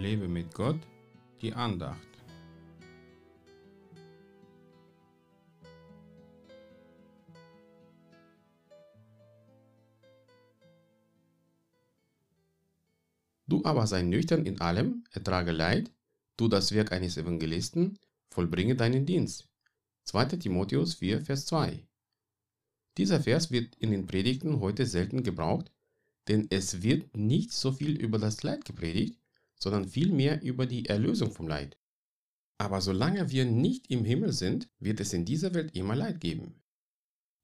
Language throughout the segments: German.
Lebe mit Gott, die Andacht. Du aber sei nüchtern in allem, ertrage Leid, tu das Werk eines Evangelisten, vollbringe deinen Dienst. 2. Timotheus 4, Vers 2. Dieser Vers wird in den Predigten heute selten gebraucht, denn es wird nicht so viel über das Leid gepredigt, sondern vielmehr über die Erlösung vom Leid. Aber solange wir nicht im Himmel sind, wird es in dieser Welt immer Leid geben.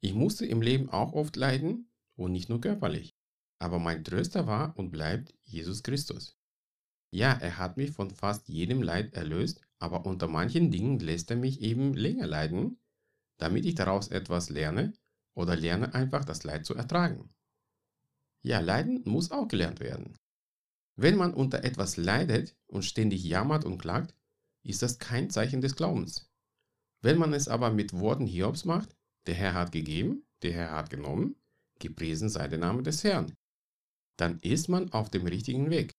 Ich musste im Leben auch oft leiden und nicht nur körperlich. Aber mein Tröster war und bleibt Jesus Christus. Ja, er hat mich von fast jedem Leid erlöst, aber unter manchen Dingen lässt er mich eben länger leiden, damit ich daraus etwas lerne oder lerne einfach das Leid zu ertragen. Ja, leiden muss auch gelernt werden. Wenn man unter etwas leidet und ständig jammert und klagt, ist das kein Zeichen des Glaubens. Wenn man es aber mit Worten Hiobs macht, der Herr hat gegeben, der Herr hat genommen, gepriesen sei der Name des Herrn, dann ist man auf dem richtigen Weg.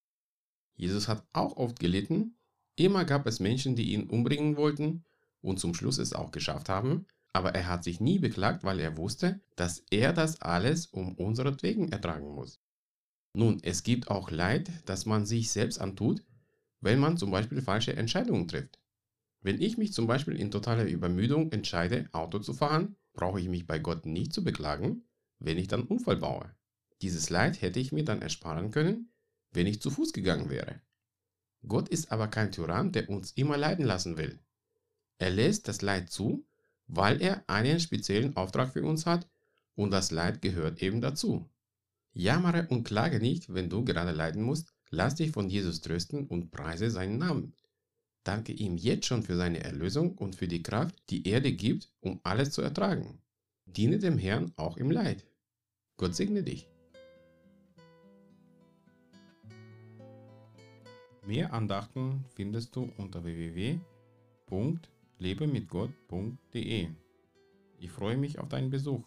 Jesus hat auch oft gelitten, immer gab es Menschen, die ihn umbringen wollten und zum Schluss es auch geschafft haben, aber er hat sich nie beklagt, weil er wusste, dass er das alles um unseretwegen ertragen muss. Nun, es gibt auch Leid, das man sich selbst antut, wenn man zum Beispiel falsche Entscheidungen trifft. Wenn ich mich zum Beispiel in totaler Übermüdung entscheide, Auto zu fahren, brauche ich mich bei Gott nicht zu beklagen, wenn ich dann Unfall baue. Dieses Leid hätte ich mir dann ersparen können, wenn ich zu Fuß gegangen wäre. Gott ist aber kein Tyrann, der uns immer leiden lassen will. Er lässt das Leid zu, weil er einen speziellen Auftrag für uns hat und das Leid gehört eben dazu. Jammere und klage nicht, wenn du gerade leiden musst, lass dich von Jesus trösten und preise seinen Namen. Danke ihm jetzt schon für seine Erlösung und für die Kraft, die er dir gibt, um alles zu ertragen. Diene dem Herrn auch im Leid. Gott segne dich. Mehr Andachten findest du unter www.lebemitgott.de. Ich freue mich auf deinen Besuch.